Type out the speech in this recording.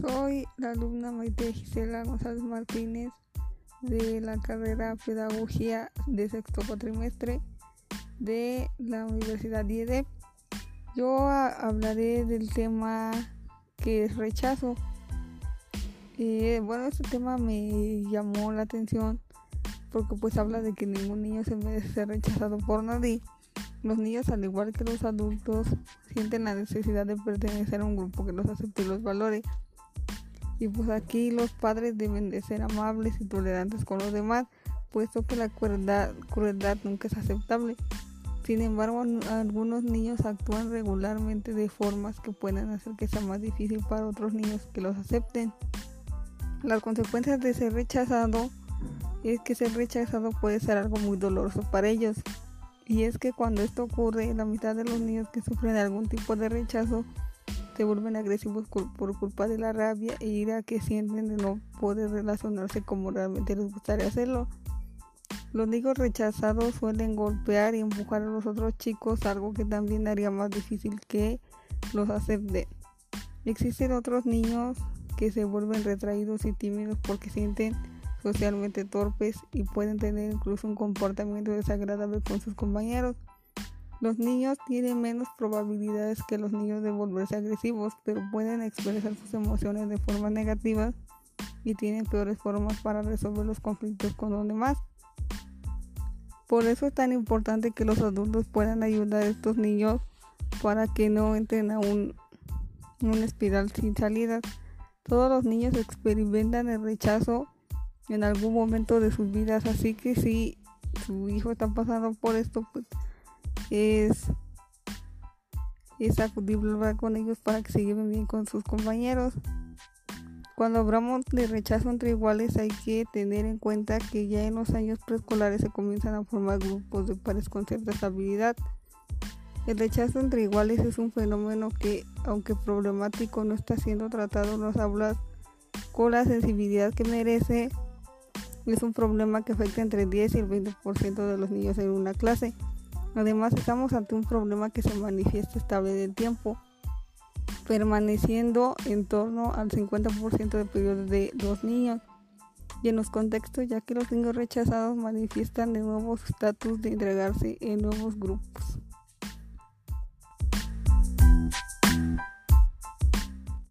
Soy la alumna Maite Gisela González Martínez de la carrera Pedagogía de sexto cuatrimestre de la Universidad IED. Yo hablaré del tema que es rechazo. Eh, bueno, este tema me llamó la atención porque pues habla de que ningún niño se merece ser rechazado por nadie. Los niños, al igual que los adultos, sienten la necesidad de pertenecer a un grupo que los acepte y los valore. Y pues aquí los padres deben de ser amables y tolerantes con los demás, puesto que la crueldad, crueldad nunca es aceptable. Sin embargo, algunos niños actúan regularmente de formas que pueden hacer que sea más difícil para otros niños que los acepten. Las consecuencias de ser rechazado es que ser rechazado puede ser algo muy doloroso para ellos. Y es que cuando esto ocurre, la mitad de los niños que sufren algún tipo de rechazo se vuelven agresivos por culpa de la rabia e ira que sienten de no poder relacionarse como realmente les gustaría hacerlo. Los niños rechazados suelen golpear y empujar a los otros chicos, algo que también haría más difícil que los acepten. Existen otros niños que se vuelven retraídos y tímidos porque sienten socialmente torpes y pueden tener incluso un comportamiento desagradable con sus compañeros. Los niños tienen menos probabilidades que los niños de volverse agresivos, pero pueden expresar sus emociones de forma negativa y tienen peores formas para resolver los conflictos con los demás. Por eso es tan importante que los adultos puedan ayudar a estos niños para que no entren a un, una espiral sin salida. Todos los niños experimentan el rechazo en algún momento de sus vidas. Así que si su hijo está pasando por esto, pues es, es acudir con ellos para que se lleven bien con sus compañeros. Cuando hablamos de rechazo entre iguales hay que tener en cuenta que ya en los años preescolares se comienzan a formar grupos de pares con cierta estabilidad. El rechazo entre iguales es un fenómeno que, aunque problemático, no está siendo tratado en las aulas con la sensibilidad que merece es un problema que afecta entre el 10 y el 20% de los niños en una clase. Además, estamos ante un problema que se manifiesta estable en el tiempo, permaneciendo en torno al 50% del periodo de los niños. Y en los contextos, ya que los niños rechazados manifiestan de nuevos estatus de entregarse en nuevos grupos.